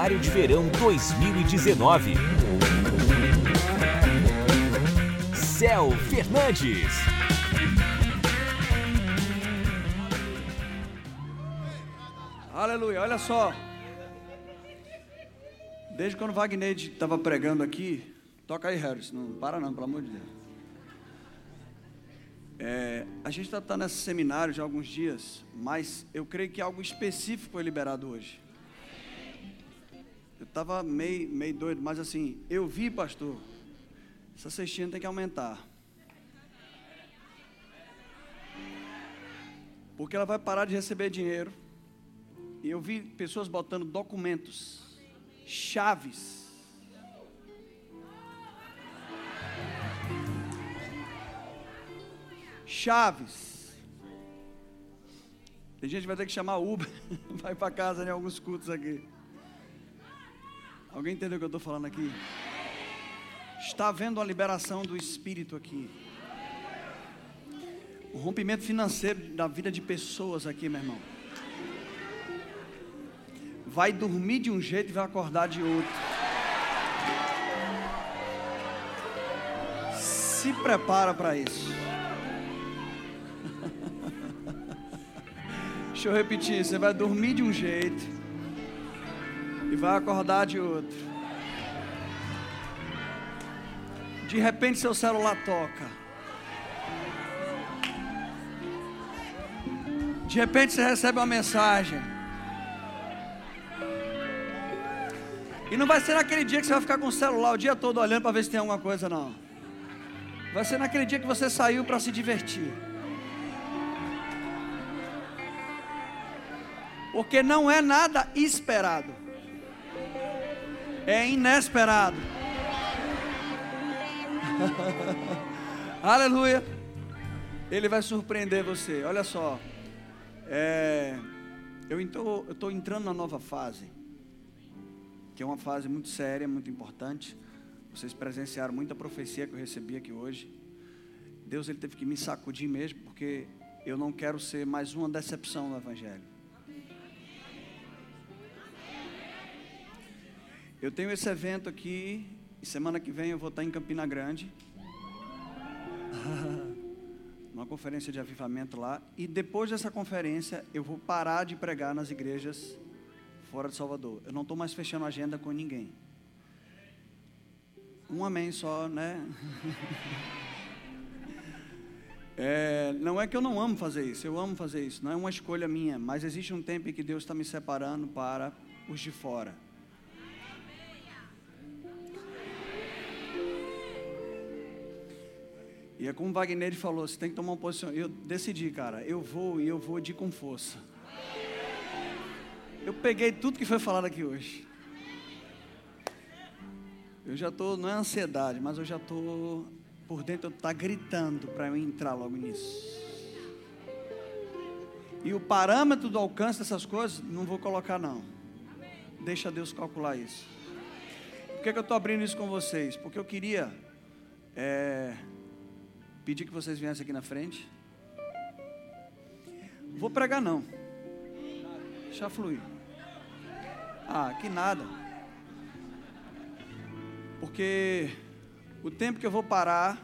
Seminário de Verão 2019. Céu Fernandes. Aleluia, olha só. Desde quando o Wagner estava pregando aqui, toca aí, Harris, não para não, pelo amor de Deus. É, a gente está tá nesse seminário já há alguns dias, mas eu creio que algo específico foi liberado hoje. Eu estava meio, meio doido, mas assim, eu vi, pastor, essa cestinha tem que aumentar. Porque ela vai parar de receber dinheiro. E eu vi pessoas botando documentos, chaves. Chaves. Tem gente que vai ter que chamar Uber, vai para casa em alguns cultos aqui. Alguém entendeu o que eu estou falando aqui? Está havendo a liberação do Espírito aqui. O rompimento financeiro da vida de pessoas aqui, meu irmão. Vai dormir de um jeito e vai acordar de outro. Se prepara para isso. Deixa eu repetir, você vai dormir de um jeito e vai acordar de outro. De repente seu celular toca. De repente você recebe uma mensagem. E não vai ser naquele dia que você vai ficar com o celular o dia todo olhando para ver se tem alguma coisa, não. Vai ser naquele dia que você saiu para se divertir. Porque não é nada esperado é inesperado. Aleluia. Ele vai surpreender você. Olha só. É, eu estou entrando na nova fase. Que é uma fase muito séria, muito importante. Vocês presenciaram muita profecia que eu recebi aqui hoje. Deus ele teve que me sacudir mesmo, porque eu não quero ser mais uma decepção no Evangelho. Eu tenho esse evento aqui, e semana que vem eu vou estar em Campina Grande. Uma conferência de avivamento lá. E depois dessa conferência, eu vou parar de pregar nas igrejas fora de Salvador. Eu não estou mais fechando agenda com ninguém. Um amém só, né? É, não é que eu não amo fazer isso, eu amo fazer isso, não é uma escolha minha, mas existe um tempo em que Deus está me separando para os de fora. E é como Wagner falou, você tem que tomar uma posição. Eu decidi, cara, eu vou e eu vou de com força. Eu peguei tudo que foi falado aqui hoje. Eu já estou, não é ansiedade, mas eu já estou por dentro, tá gritando para eu entrar logo nisso. E o parâmetro do alcance dessas coisas, não vou colocar não. Deixa Deus calcular isso. Por que, que eu estou abrindo isso com vocês? Porque eu queria é, pedir que vocês viessem aqui na frente. Vou pregar não. Deixa fluir. Ah, que nada. Porque o tempo que eu vou parar,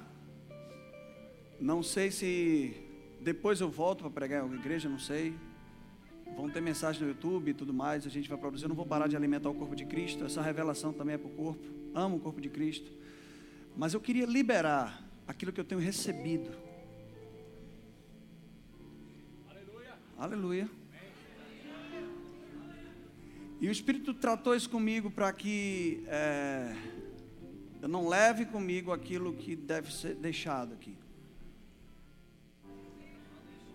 não sei se depois eu volto para pregar em igreja, não sei. Vão ter mensagem no YouTube e tudo mais, a gente vai produzir. Eu não vou parar de alimentar o corpo de Cristo, essa revelação também é para o corpo. Amo o corpo de Cristo. Mas eu queria liberar aquilo que eu tenho recebido. Aleluia. Aleluia. E o Espírito tratou isso comigo para que é, eu não leve comigo aquilo que deve ser deixado aqui.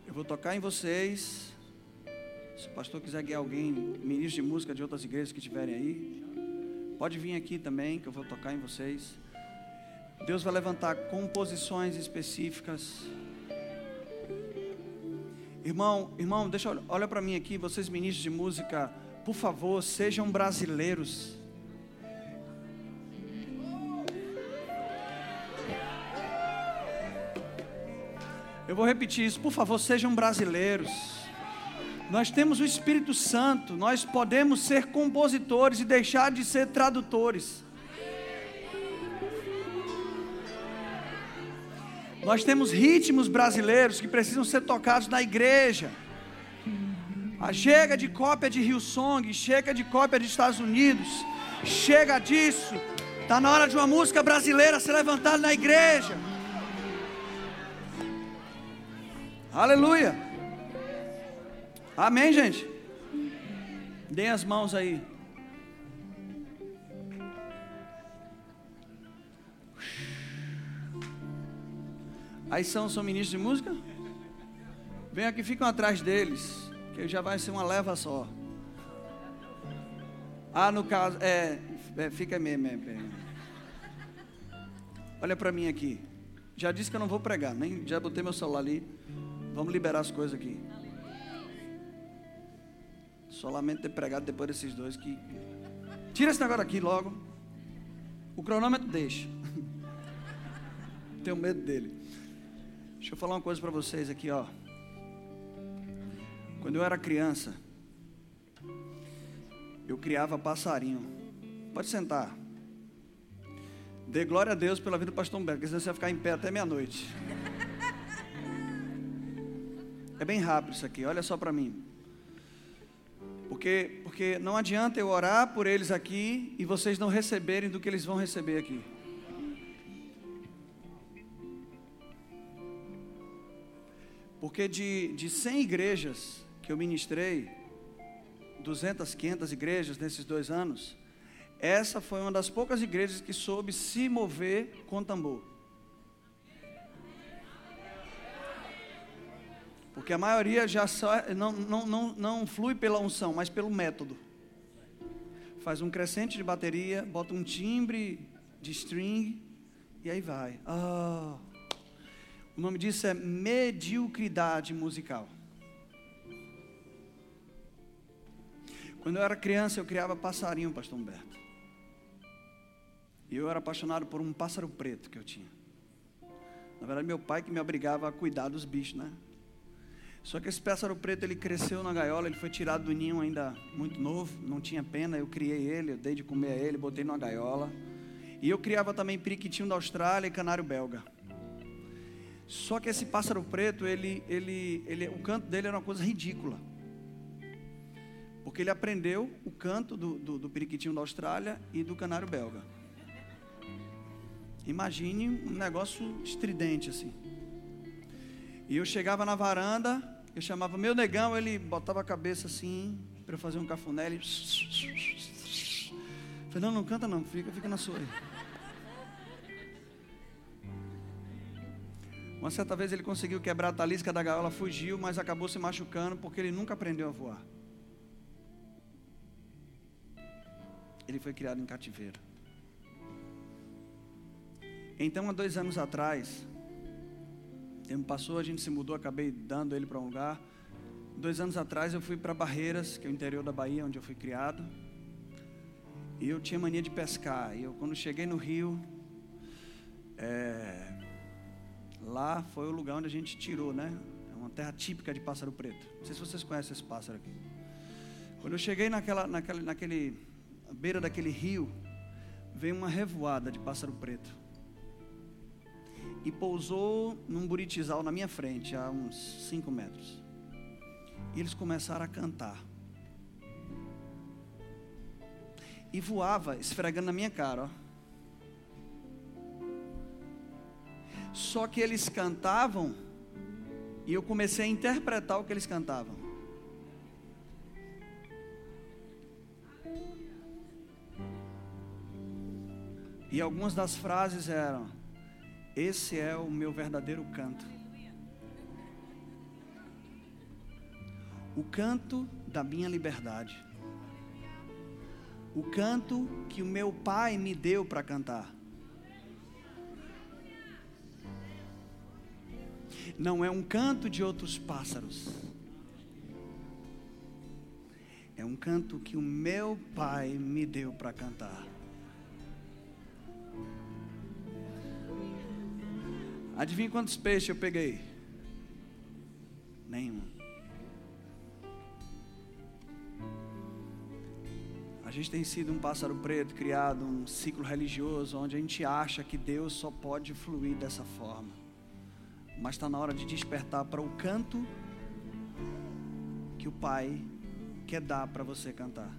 Eu vou tocar em vocês. Se o pastor quiser guiar alguém, ministro de música de outras igrejas que estiverem aí, pode vir aqui também, que eu vou tocar em vocês. Deus vai levantar composições específicas. Irmão, irmão, deixa olha para mim aqui, vocês ministros de música, por favor, sejam brasileiros. Eu vou repetir isso, por favor, sejam brasileiros. Nós temos o Espírito Santo, nós podemos ser compositores e deixar de ser tradutores. Nós temos ritmos brasileiros que precisam ser tocados na igreja. Ah, chega de cópia de Hillsong, chega de cópia dos Estados Unidos, chega disso. Está na hora de uma música brasileira ser levantada na igreja. Aleluia. Amém, gente? Deem as mãos aí. Aí são, são ministros de música? Vem aqui, ficam atrás deles, que já vai ser uma leva só. Ah, no caso, é, é fica mesmo. É. Olha para mim aqui. Já disse que eu não vou pregar, nem já botei meu celular ali. Vamos liberar as coisas aqui. Só lamento ter pregado depois desses dois que. Tira esse negócio aqui logo. O cronômetro deixa. Tenho medo dele. Deixa eu falar uma coisa para vocês aqui, ó. Quando eu era criança, eu criava passarinho. Pode sentar. Dê glória a Deus pela vida do pastor Humberto, porque senão você vai ficar em pé até meia-noite. É bem rápido isso aqui, olha só para mim. Porque, porque não adianta eu orar por eles aqui e vocês não receberem do que eles vão receber aqui. Porque de, de 100 igrejas que eu ministrei, 200, 500 igrejas nesses dois anos, essa foi uma das poucas igrejas que soube se mover com tambor. Porque a maioria já só, não, não, não, não flui pela unção, mas pelo método. Faz um crescente de bateria, bota um timbre de string e aí vai. Oh. O nome disso é mediocridade musical. Quando eu era criança, eu criava passarinho, pastor Humberto. E eu era apaixonado por um pássaro preto que eu tinha. Na verdade, meu pai que me obrigava a cuidar dos bichos, né? Só que esse pássaro preto ele cresceu na gaiola, ele foi tirado do ninho ainda muito novo, não tinha pena, eu criei ele, eu dei de comer a ele, botei numa gaiola. E eu criava também periquitinho da Austrália e canário belga. Só que esse pássaro preto, ele, ele, ele, o canto dele era uma coisa ridícula. Porque ele aprendeu o canto do, do, do periquitinho da Austrália e do canário belga. Imagine um negócio estridente assim. E eu chegava na varanda, eu chamava meu negão, ele botava a cabeça assim, para eu fazer um cafuné, ele. Não, não canta não, fica, fica na sua aí. Uma certa vez ele conseguiu quebrar a talisca da gaiola, fugiu, mas acabou se machucando porque ele nunca aprendeu a voar. Ele foi criado em cativeiro. Então, há dois anos atrás, tempo passou, a gente se mudou, acabei dando ele para um lugar. Dois anos atrás eu fui para Barreiras, que é o interior da Bahia, onde eu fui criado. E eu tinha mania de pescar. E eu, quando cheguei no rio, é, lá foi o lugar onde a gente tirou, né? É uma terra típica de pássaro preto. Não sei se vocês conhecem esse pássaro aqui. Quando eu cheguei naquela, naquela, naquele, beira daquele rio, veio uma revoada de pássaro preto e pousou num buritizal na minha frente, a uns 5 metros. E eles começaram a cantar. E voava, esfregando na minha cara, ó. Só que eles cantavam e eu comecei a interpretar o que eles cantavam. E algumas das frases eram: esse é o meu verdadeiro canto. O canto da minha liberdade. O canto que o meu pai me deu para cantar. não é um canto de outros pássaros. É um canto que o meu pai me deu para cantar. Adivinha quantos peixes eu peguei? Nenhum. A gente tem sido um pássaro preto, criado um ciclo religioso, onde a gente acha que Deus só pode fluir dessa forma. Mas está na hora de despertar para o canto que o Pai quer dar para você cantar.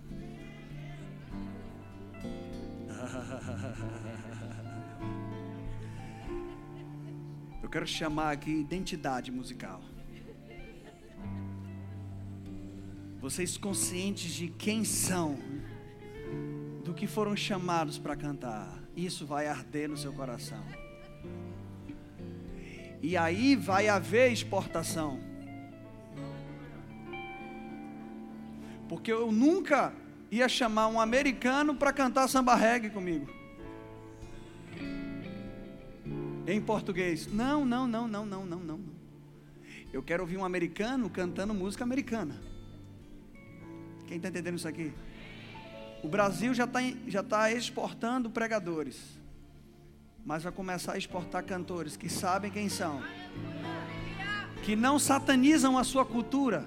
Eu quero chamar aqui identidade musical. Vocês conscientes de quem são, do que foram chamados para cantar, isso vai arder no seu coração. E aí vai haver exportação. Porque eu nunca ia chamar um americano para cantar samba reggae comigo. Em português. Não, não, não, não, não, não, não. Eu quero ouvir um americano cantando música americana. Quem está entendendo isso aqui? O Brasil já está já tá exportando pregadores. Mas vai começar a exportar cantores que sabem quem são. Que não satanizam a sua cultura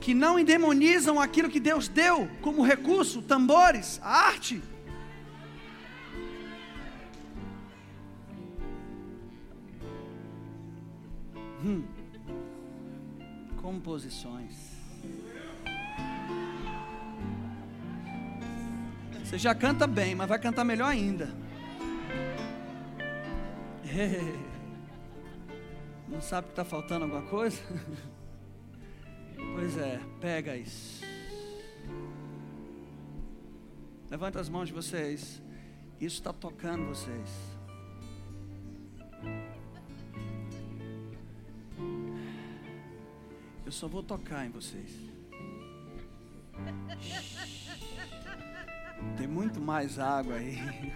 que não endemonizam aquilo que Deus deu como recurso, tambores, arte. Hum. Composições. Você já canta bem, mas vai cantar melhor ainda. Não sabe que está faltando alguma coisa? Pois é, pega isso. Levanta as mãos de vocês. Isso está tocando vocês. Eu só vou tocar em vocês. Tem muito mais água aí.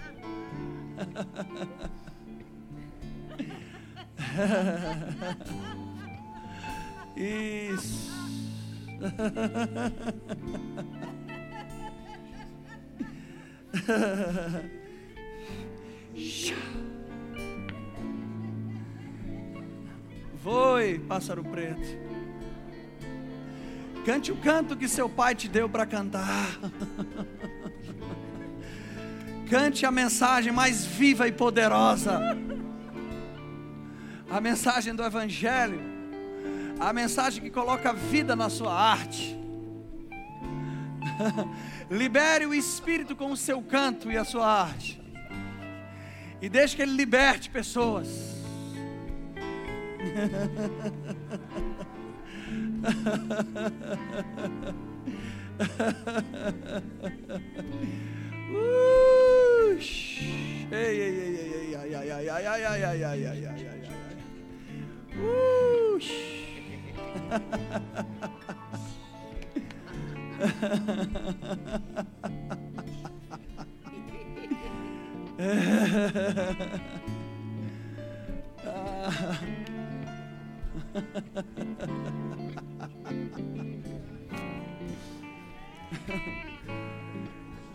Isso. Foi, pássaro preto. Cante o canto que seu pai te deu para cantar. Cante a mensagem mais viva e poderosa. A mensagem do Evangelho a mensagem que coloca vida na sua arte. Libere o Espírito com o seu canto e a sua arte. E deixe que Ele liberte pessoas. Uh, ei, ei, ei, ei, ai, ai, ai, ai, ai, ai, ai, ai, ai, ai, ai. Uh,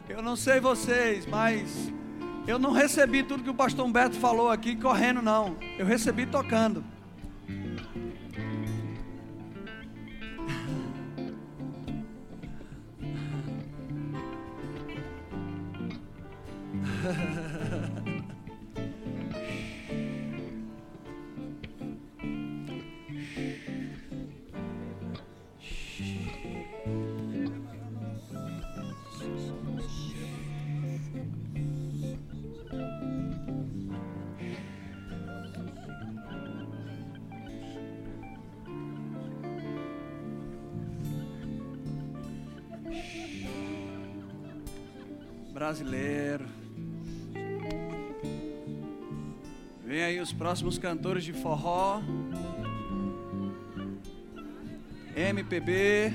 Eu não sei vocês, mas eu não recebi tudo que o pastor Humberto falou aqui correndo, não. Eu recebi tocando. Brasileiro. Vem aí os próximos cantores de forró, MPB.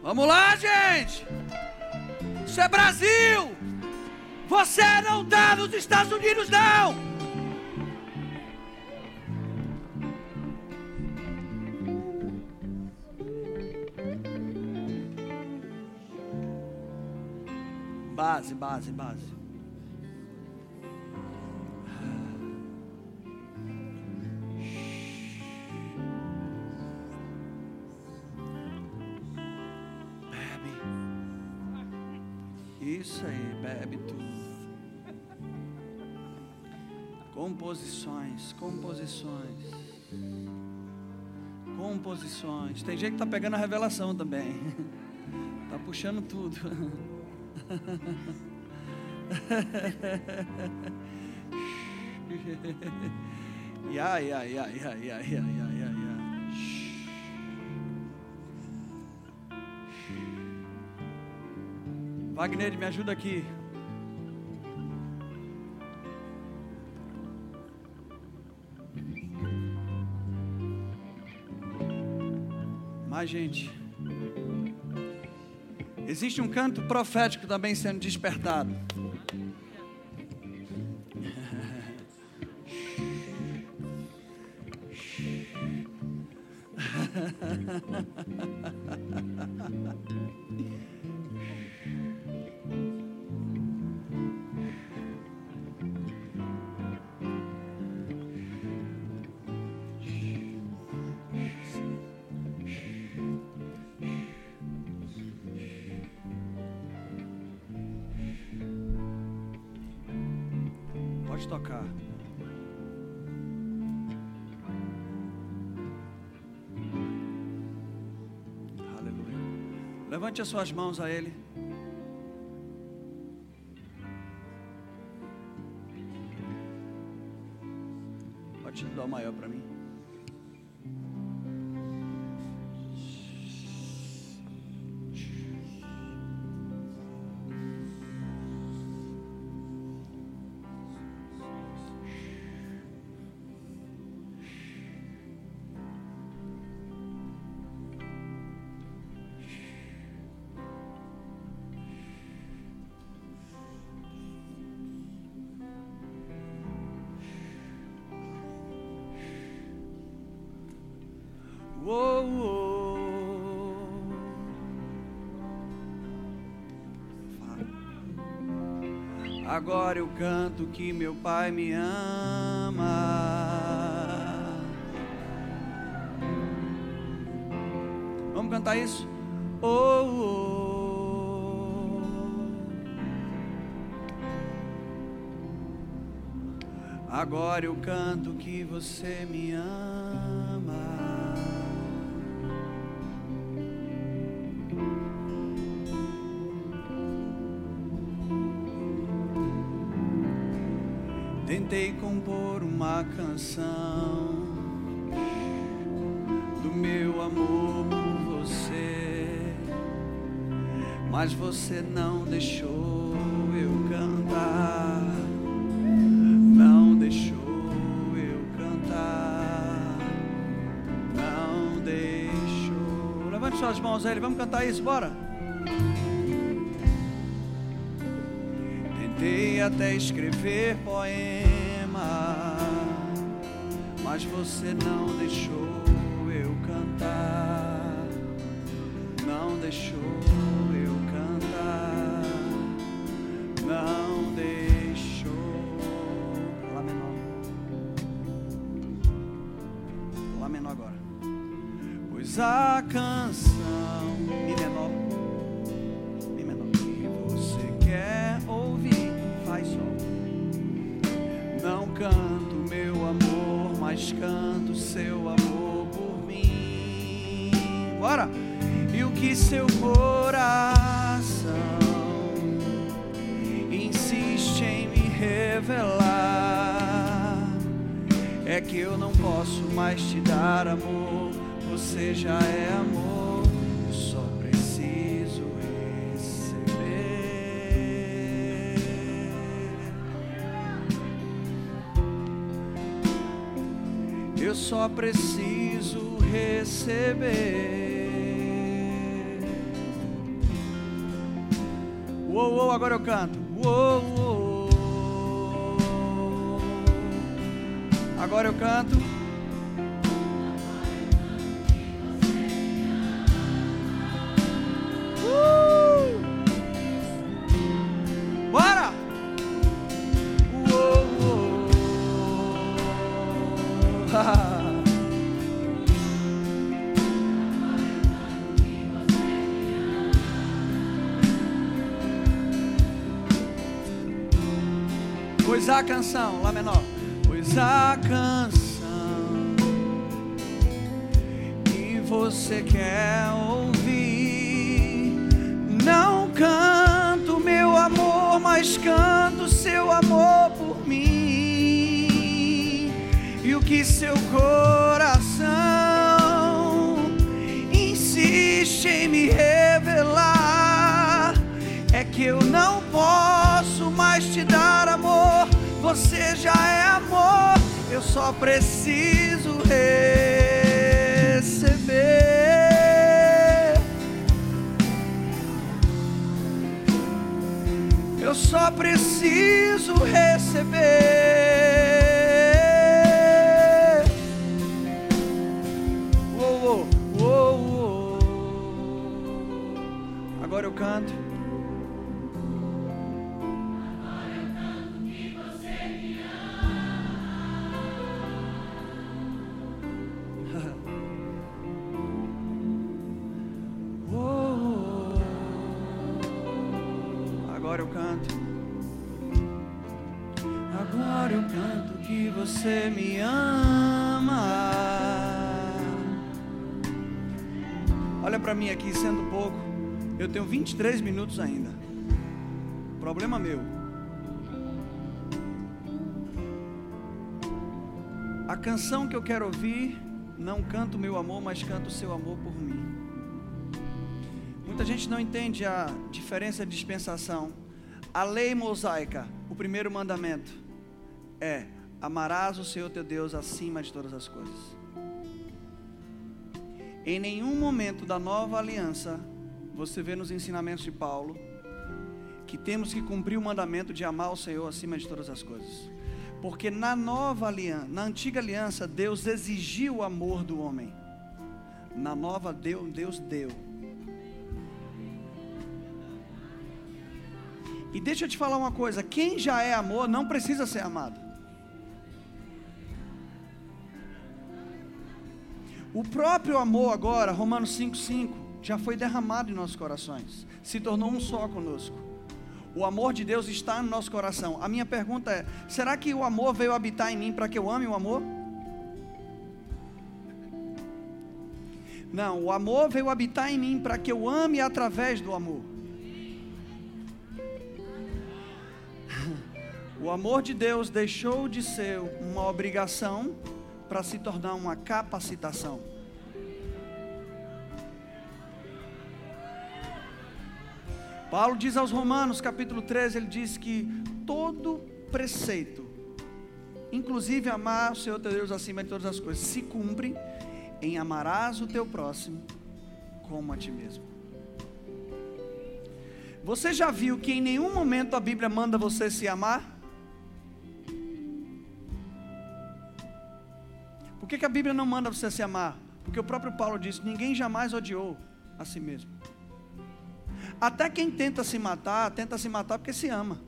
Vamos lá, gente! Isso é Brasil! Você não está nos Estados Unidos, não! base, base. Isso aí, bebe tudo. Composições, composições. Composições. Tem gente que está pegando a revelação também. Está puxando tudo. Ya, ya, ya, ya, ya, ya, ya, ya, ya. Wagner, me ajuda aqui. Mais gente. Existe um canto profético também sendo despertado. Pode tocar. Aleluia. Levante as suas mãos a Ele. Pode dar o maior para mim. Eu canto que meu pai me ama. Vamos cantar isso? Oh, oh. Agora eu canto que você me ama. Tentei compor uma canção do meu amor por você, mas você não deixou eu cantar. Não deixou eu cantar. Não deixou. Levante suas mãos aí, vamos cantar isso, bora. Tentei até escrever poema, mas você não deixou eu cantar. Não deixou é que eu não posso mais te dar amor, você já é amor, eu só preciso receber. Eu só preciso receber. Uou, uou, agora eu canto. Uou, uou. agora eu canto. Uh! canção, Lá menor. Pois a canção que você quer ouvir, não canto meu amor, mas canto seu amor por mim. E o que seu coração insiste em me revelar é que eu não posso mais te dar amor. Você já é amor, eu só preciso receber. Eu só preciso receber. Agora eu canto. Você me ama. Olha para mim aqui, sendo pouco. Eu tenho 23 minutos ainda. Problema meu. A canção que eu quero ouvir, não canto meu amor, mas canto seu amor por mim. Muita gente não entende a diferença de dispensação. A lei mosaica, o primeiro mandamento, é: amarás o Senhor teu Deus acima de todas as coisas. Em nenhum momento da nova aliança, você vê nos ensinamentos de Paulo que temos que cumprir o mandamento de amar o Senhor acima de todas as coisas. Porque na nova aliança, na antiga aliança, Deus exigiu o amor do homem. Na nova, Deus deu. E deixa eu te falar uma coisa: quem já é amor não precisa ser amado. O próprio amor agora, Romanos 5,5, já foi derramado em nossos corações, se tornou um só conosco. O amor de Deus está no nosso coração. A minha pergunta é: será que o amor veio habitar em mim para que eu ame o amor? Não, o amor veio habitar em mim para que eu ame através do amor. O amor de Deus deixou de ser uma obrigação para se tornar uma capacitação. Paulo diz aos Romanos, capítulo 13, ele diz que todo preceito, inclusive amar o Senhor teu Deus acima de todas as coisas, se cumpre em amarás o teu próximo como a ti mesmo. Você já viu que em nenhum momento a Bíblia manda você se amar? Que, que a Bíblia não manda você se amar? Porque o próprio Paulo disse: ninguém jamais odiou a si mesmo. Até quem tenta se matar, tenta se matar porque se ama,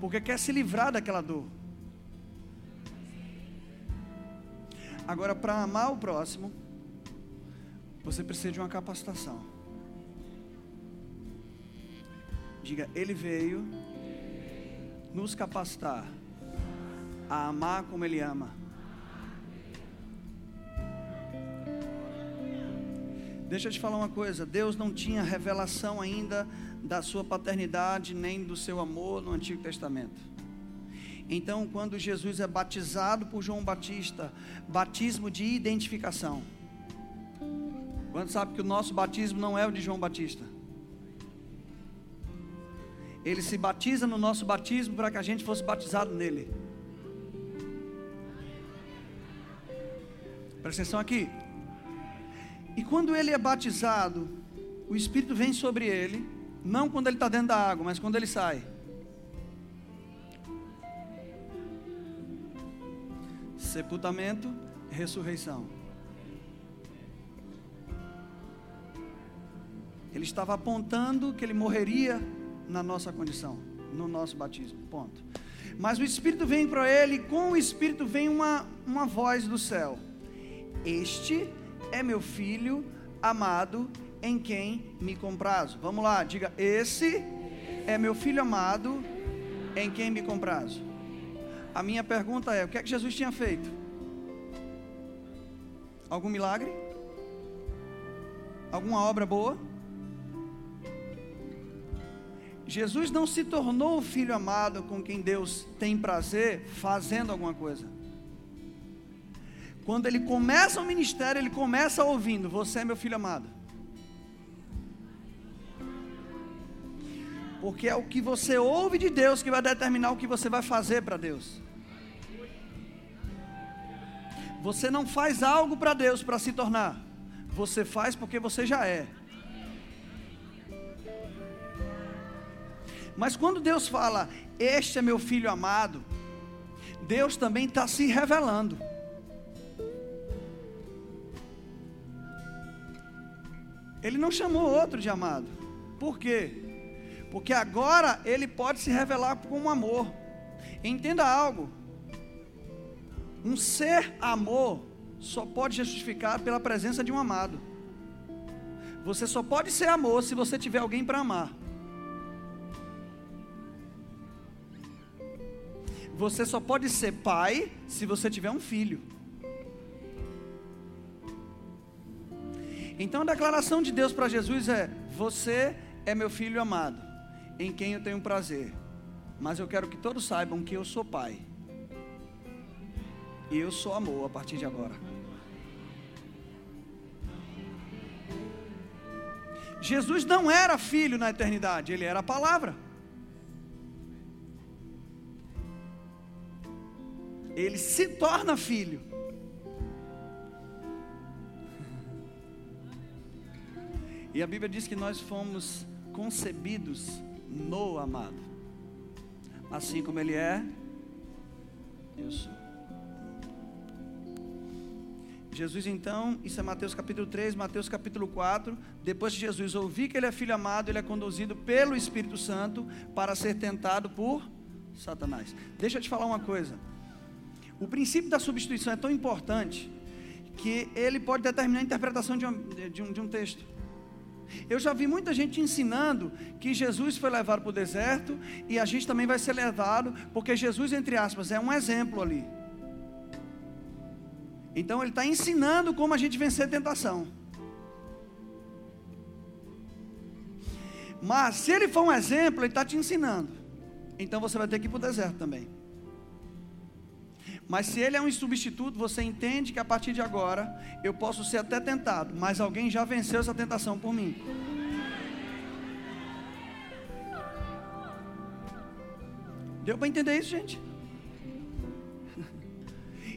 porque quer se livrar daquela dor. Agora, para amar o próximo, você precisa de uma capacitação. Diga, Ele veio nos capacitar a amar como Ele ama. Deixa eu te falar uma coisa: Deus não tinha revelação ainda da sua paternidade nem do seu amor no Antigo Testamento. Então, quando Jesus é batizado por João Batista, batismo de identificação. Quando sabe que o nosso batismo não é o de João Batista? Ele se batiza no nosso batismo para que a gente fosse batizado nele. Presta atenção aqui. E quando ele é batizado, o Espírito vem sobre ele, não quando ele está dentro da água, mas quando ele sai. Sepultamento, ressurreição. Ele estava apontando que ele morreria na nossa condição, no nosso batismo. Ponto. Mas o Espírito vem para ele, e com o Espírito vem uma, uma voz do céu: Este é meu filho amado, em quem me comprazo. Vamos lá, diga: Esse é meu filho amado, em quem me comprazo. A minha pergunta é: o que é que Jesus tinha feito? Algum milagre? Alguma obra boa? Jesus não se tornou o filho amado com quem Deus tem prazer fazendo alguma coisa. Quando ele começa o ministério, ele começa ouvindo: Você é meu filho amado. Porque é o que você ouve de Deus que vai determinar o que você vai fazer para Deus. Você não faz algo para Deus para se tornar, você faz porque você já é. Mas quando Deus fala, Este é meu filho amado, Deus também está se revelando. Ele não chamou outro de amado. Por quê? Porque agora ele pode se revelar como amor. Entenda algo. Um ser amor só pode ser justificado pela presença de um amado. Você só pode ser amor se você tiver alguém para amar. Você só pode ser pai se você tiver um filho. Então a declaração de Deus para Jesus é: Você é meu filho amado em quem eu tenho prazer. Mas eu quero que todos saibam que eu sou pai. E eu sou amor a partir de agora. Jesus não era filho na eternidade, ele era a palavra. Ele se torna filho. E a Bíblia diz que nós fomos concebidos no amado. Assim como Ele é, eu sou. Jesus então, isso é Mateus capítulo 3, Mateus capítulo 4. Depois de Jesus ouvir que ele é filho amado, ele é conduzido pelo Espírito Santo para ser tentado por Satanás. Deixa eu te falar uma coisa. O princípio da substituição é tão importante que ele pode determinar a interpretação de um, de um, de um texto. Eu já vi muita gente ensinando que Jesus foi levado para o deserto e a gente também vai ser levado, porque Jesus, entre aspas, é um exemplo ali. Então ele está ensinando como a gente vencer a tentação. Mas se ele for um exemplo, ele está te ensinando. Então você vai ter que ir para o deserto também. Mas se ele é um substituto, você entende que a partir de agora eu posso ser até tentado, mas alguém já venceu essa tentação por mim. Deu para entender isso, gente?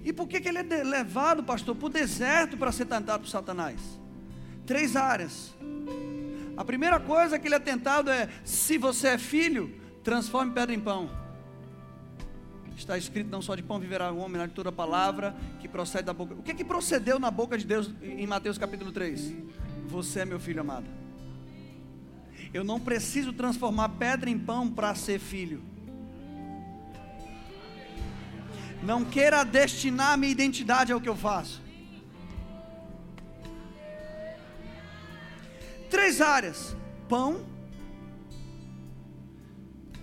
E por que, que ele é levado, pastor, para o deserto para ser tentado por Satanás? Três áreas. A primeira coisa que ele é tentado é: se você é filho, transforme pedra em pão. Está escrito: não só de pão viverá o homem, mas de toda palavra que procede da boca. O que, que procedeu na boca de Deus em Mateus capítulo 3? Você é meu filho amado. Eu não preciso transformar pedra em pão para ser filho. Não queira destinar minha identidade ao que eu faço. Três áreas: pão.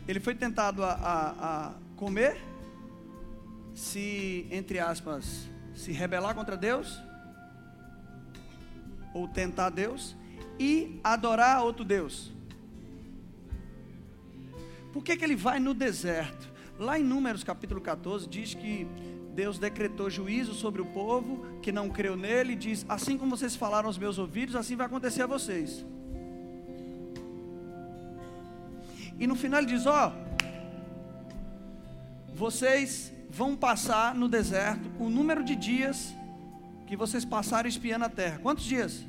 Ele foi tentado a, a, a comer se, entre aspas, se rebelar contra Deus, ou tentar Deus, e adorar outro Deus. Por que, que ele vai no deserto? Lá em Números capítulo 14 diz que Deus decretou juízo sobre o povo que não creu nele, e diz: Assim como vocês falaram aos meus ouvidos, assim vai acontecer a vocês. E no final ele diz: Ó, oh, vocês vão passar no deserto o número de dias que vocês passaram espiando a terra. Quantos dias?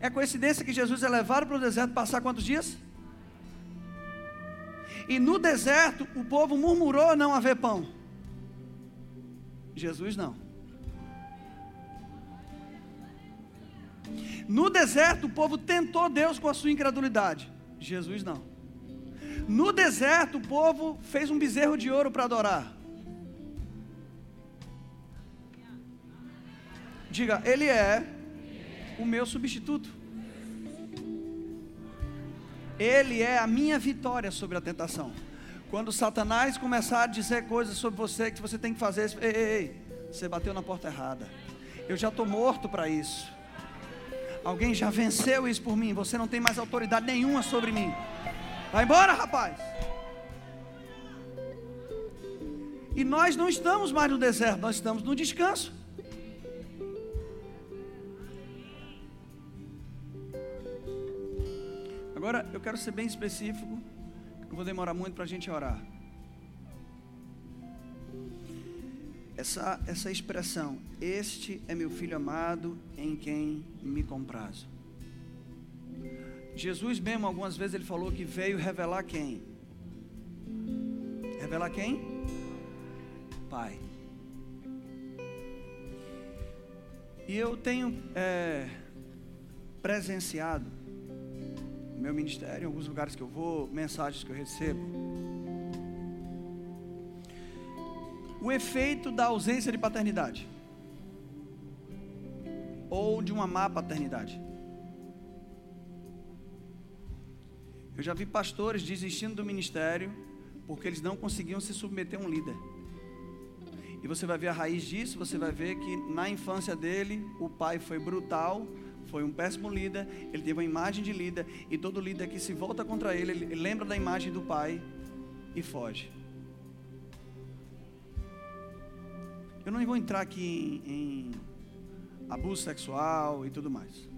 É coincidência que Jesus é levado para o deserto passar quantos dias? E no deserto o povo murmurou não haver pão. Jesus não. No deserto o povo tentou Deus com a sua incredulidade. Jesus não. No deserto o povo fez um bezerro de ouro para adorar. Diga, Ele é o meu substituto. Ele é a minha vitória sobre a tentação. Quando Satanás começar a dizer coisas sobre você que você tem que fazer, ei, ei, ei, você bateu na porta errada. Eu já estou morto para isso. Alguém já venceu isso por mim. Você não tem mais autoridade nenhuma sobre mim. Vai embora, rapaz. E nós não estamos mais no deserto, nós estamos no descanso. Agora eu quero ser bem específico, não vou demorar muito para a gente orar. Essa, essa expressão, este é meu filho amado em quem me comprazo. Jesus mesmo, algumas vezes, ele falou que veio revelar quem? Revelar quem? Pai. E eu tenho é, presenciado meu ministério, em alguns lugares que eu vou, mensagens que eu recebo, o efeito da ausência de paternidade ou de uma má paternidade. Eu já vi pastores desistindo do ministério porque eles não conseguiam se submeter a um líder. E você vai ver a raiz disso, você vai ver que na infância dele, o pai foi brutal, foi um péssimo líder, ele teve uma imagem de líder, e todo líder que se volta contra ele, ele lembra da imagem do pai e foge. Eu não vou entrar aqui em, em abuso sexual e tudo mais.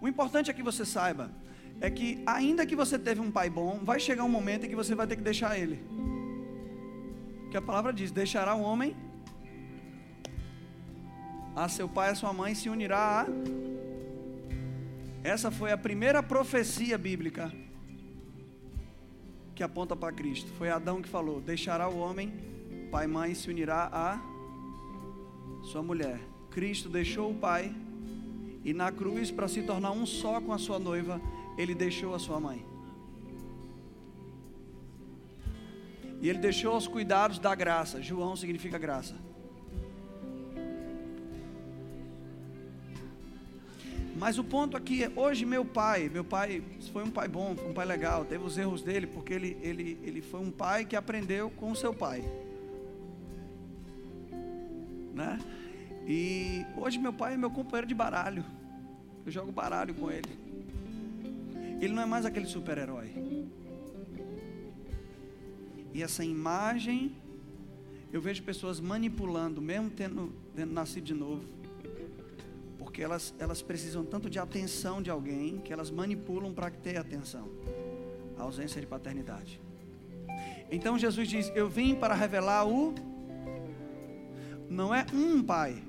O importante é que você saiba é que ainda que você teve um pai bom, vai chegar um momento em que você vai ter que deixar ele. Que a palavra diz: deixará o homem a seu pai e a sua mãe se unirá a. Essa foi a primeira profecia bíblica que aponta para Cristo. Foi Adão que falou: Deixará o homem, pai e mãe, se unirá a sua mulher. Cristo deixou o pai e na cruz, para se tornar um só com a sua noiva, ele deixou a sua mãe. E ele deixou os cuidados da graça. João significa graça. Mas o ponto aqui é, hoje meu pai, meu pai foi um pai bom, um pai legal, teve os erros dele, porque ele, ele, ele foi um pai que aprendeu com o seu pai. Né? E hoje meu pai é meu companheiro de baralho. Eu jogo baralho com ele. Ele não é mais aquele super-herói. E essa imagem, eu vejo pessoas manipulando, mesmo tendo, tendo nascido de novo porque elas, elas precisam tanto de atenção de alguém que elas manipulam para ter atenção. A ausência de paternidade. Então Jesus diz: Eu vim para revelar o. Não é um pai.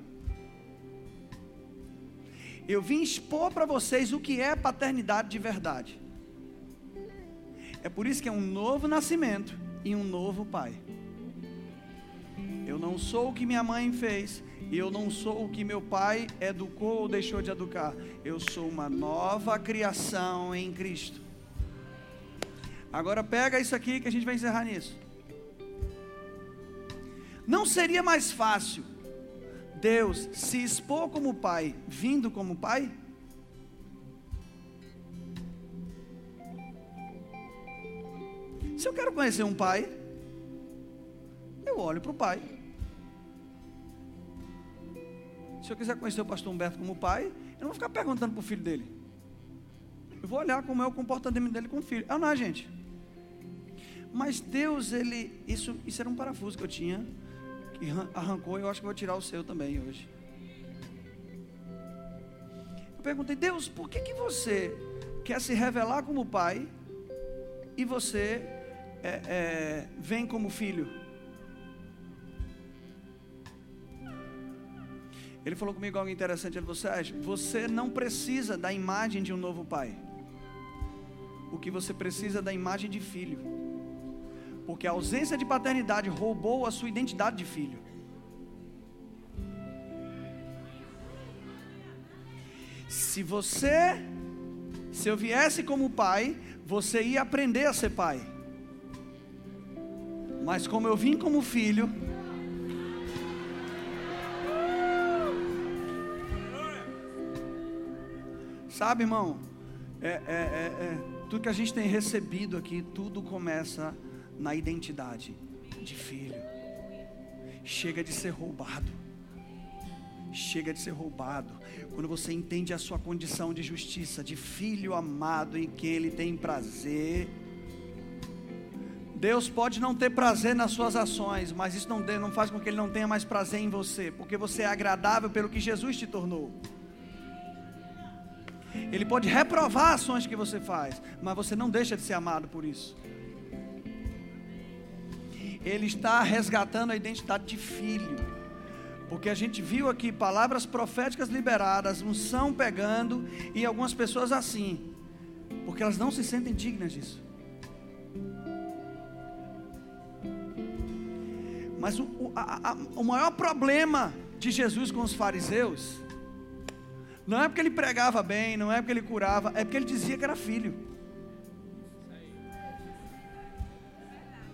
Eu vim expor para vocês o que é paternidade de verdade. É por isso que é um novo nascimento e um novo pai. Eu não sou o que minha mãe fez, eu não sou o que meu pai educou ou deixou de educar. Eu sou uma nova criação em Cristo. Agora pega isso aqui que a gente vai encerrar nisso. Não seria mais fácil Deus se expor como pai, vindo como pai? Se eu quero conhecer um pai, eu olho para o pai. Se eu quiser conhecer o pastor Humberto como pai, eu não vou ficar perguntando para o filho dele. Eu vou olhar como é o comportamento dele com o filho. Ah, não, é, gente. Mas Deus, ele. Isso, isso era um parafuso que eu tinha, que arrancou, e eu acho que vou tirar o seu também hoje. Eu perguntei, Deus, por que, que você quer se revelar como pai e você é, é, vem como filho? Ele falou comigo algo interessante. Ele falou: Sérgio, você não precisa da imagem de um novo pai. O que você precisa é da imagem de filho. Porque a ausência de paternidade roubou a sua identidade de filho. Se você, se eu viesse como pai, você ia aprender a ser pai. Mas como eu vim como filho, Sabe, irmão, é, é, é, é, tudo que a gente tem recebido aqui, tudo começa na identidade de filho. Chega de ser roubado. Chega de ser roubado. Quando você entende a sua condição de justiça, de filho amado em quem Ele tem prazer. Deus pode não ter prazer nas suas ações, mas isso não, não faz com que Ele não tenha mais prazer em você, porque você é agradável pelo que Jesus te tornou. Ele pode reprovar ações que você faz, mas você não deixa de ser amado por isso. Ele está resgatando a identidade de filho. Porque a gente viu aqui palavras proféticas liberadas, unção pegando, e algumas pessoas assim, porque elas não se sentem dignas disso. Mas o, o, a, a, o maior problema de Jesus com os fariseus não é porque ele pregava bem, não é porque ele curava, é porque ele dizia que era filho.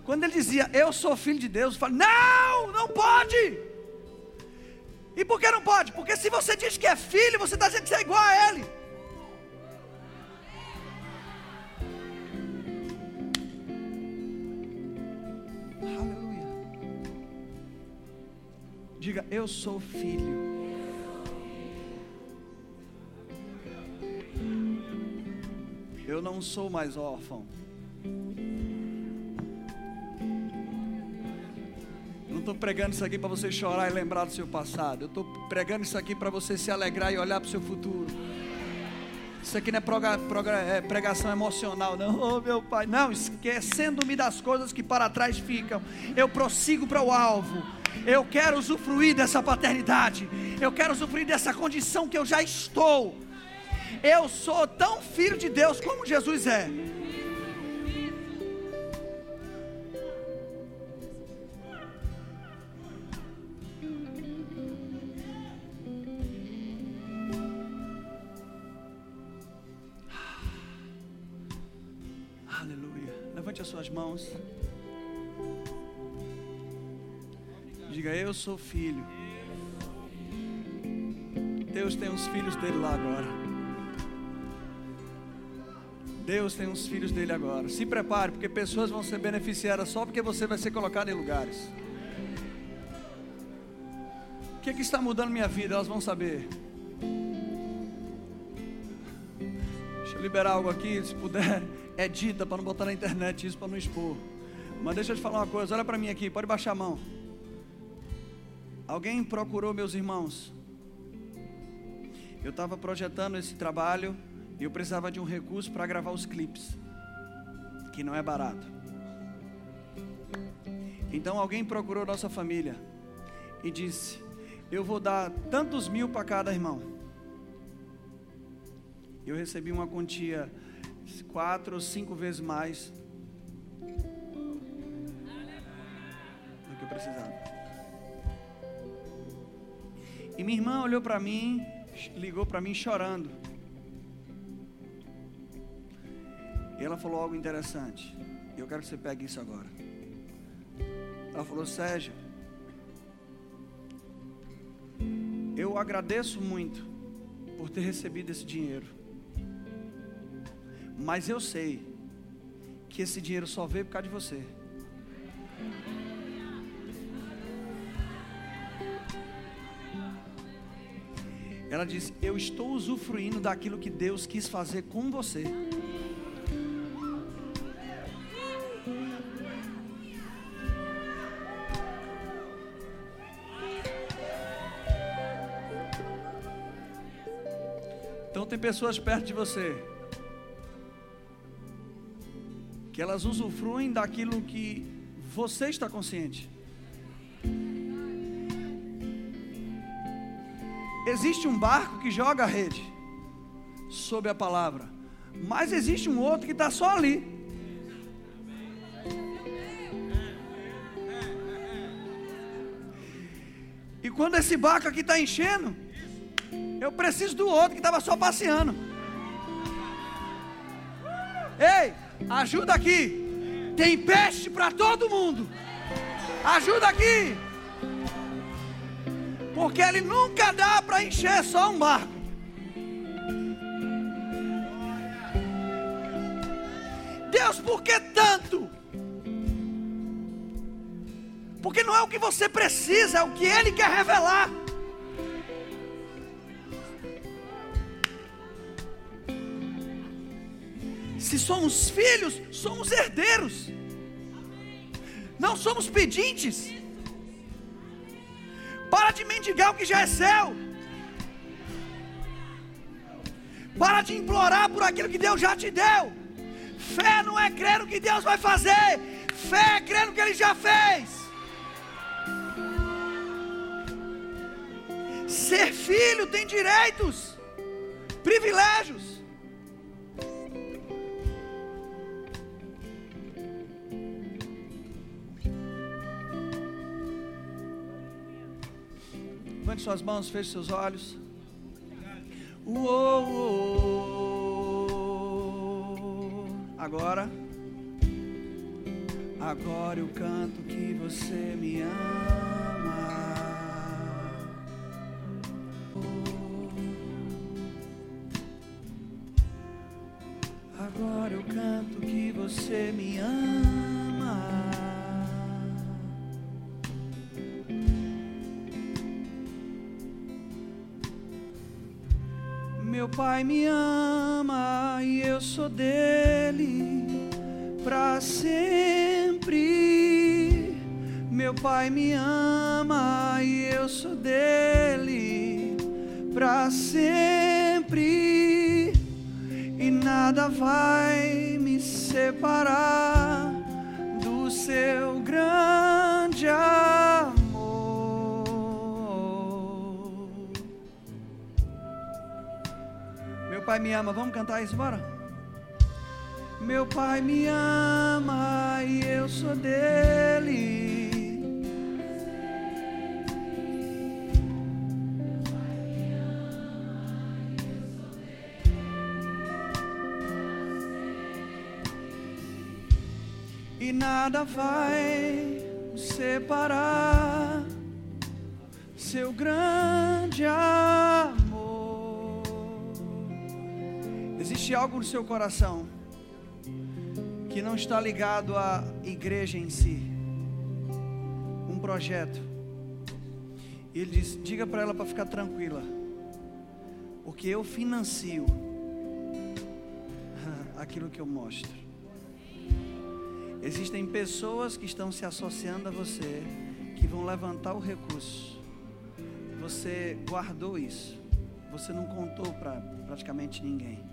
Quando ele dizia, eu sou filho de Deus, eu falo, não, não pode. E por que não pode? Porque se você diz que é filho, você está dizendo que você é igual a ele. Aleluia. Diga, eu sou filho. Eu não sou mais órfão. Eu não estou pregando isso aqui para você chorar e lembrar do seu passado. Eu estou pregando isso aqui para você se alegrar e olhar para o seu futuro. Isso aqui não é, é pregação emocional, não, oh, meu pai. Não, esquecendo-me das coisas que para trás ficam, eu prossigo para o alvo. Eu quero usufruir dessa paternidade. Eu quero usufruir dessa condição que eu já estou. Eu sou tão filho de Deus como Jesus é. Aleluia. Levante as suas mãos. Diga, eu sou filho. Deus tem uns filhos dele lá agora. Deus tem uns filhos dele agora. Se prepare, porque pessoas vão ser beneficiadas só porque você vai ser colocado em lugares. O que, é que está mudando minha vida? Elas vão saber. Deixa eu liberar algo aqui, se puder, edita para não botar na internet isso para não expor. Mas deixa eu te falar uma coisa, olha para mim aqui, pode baixar a mão. Alguém procurou meus irmãos? Eu estava projetando esse trabalho e eu precisava de um recurso para gravar os clipes, que não é barato. Então alguém procurou nossa família e disse: Eu vou dar tantos mil para cada irmão. Eu recebi uma quantia quatro ou cinco vezes mais do que eu precisava. E minha irmã olhou para mim, ligou para mim chorando. E ela falou algo interessante. Eu quero que você pegue isso agora. Ela falou: Sérgio, eu agradeço muito por ter recebido esse dinheiro. Mas eu sei que esse dinheiro só veio por causa de você. Ela disse: Eu estou usufruindo daquilo que Deus quis fazer com você. Pessoas perto de você que elas usufruem daquilo que você está consciente. Existe um barco que joga a rede sob a palavra, mas existe um outro que está só ali. E quando esse barco aqui está enchendo, eu preciso do outro que estava só passeando. Ei, ajuda aqui. Tem peixe para todo mundo. Ajuda aqui. Porque ele nunca dá para encher só um barco. Deus, por que tanto? Porque não é o que você precisa, é o que Ele quer revelar. Se somos filhos, somos herdeiros. Não somos pedintes. Para de mendigar o que já é seu. Para de implorar por aquilo que Deus já te deu. Fé não é crer no que Deus vai fazer. Fé é crer no que Ele já fez. Ser filho tem direitos, privilégios. Levante suas mãos, feche seus olhos. Uou, uou. Agora, agora eu canto que você me ama. Agora eu canto que você me ama. Pai me ama e eu sou dele para sempre. Meu pai me ama e eu sou dele para sempre. E nada vai me separar do seu pai me ama, vamos cantar isso, bora? Meu pai me ama e eu sou dele. E nada vai separar seu grande amor. Existe algo no seu coração que não está ligado à igreja em si, um projeto. E ele diz: diga para ela para ficar tranquila, porque eu financio aquilo que eu mostro. Existem pessoas que estão se associando a você, que vão levantar o recurso. Você guardou isso, você não contou para praticamente ninguém.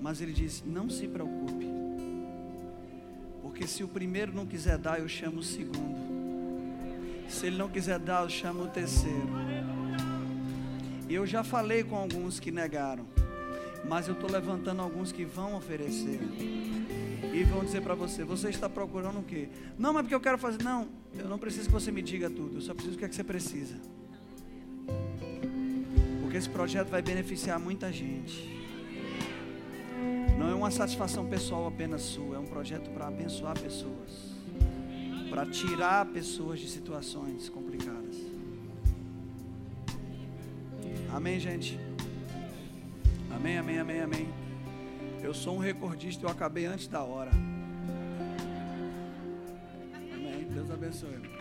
Mas ele diz: não se preocupe, porque se o primeiro não quiser dar, eu chamo o segundo. Se ele não quiser dar, eu chamo o terceiro. Eu já falei com alguns que negaram, mas eu estou levantando alguns que vão oferecer. E vão dizer para você: Você está procurando o quê? Não, mas porque eu quero fazer. Não, eu não preciso que você me diga tudo. Eu só preciso do que é que você precisa. Porque esse projeto vai beneficiar muita gente. Não é uma satisfação pessoal apenas sua. É um projeto para abençoar pessoas. Para tirar pessoas de situações complicadas. Amém, gente? Amém, amém, amém, amém. Eu sou um recordista, eu acabei antes da hora. Amém. Deus abençoe.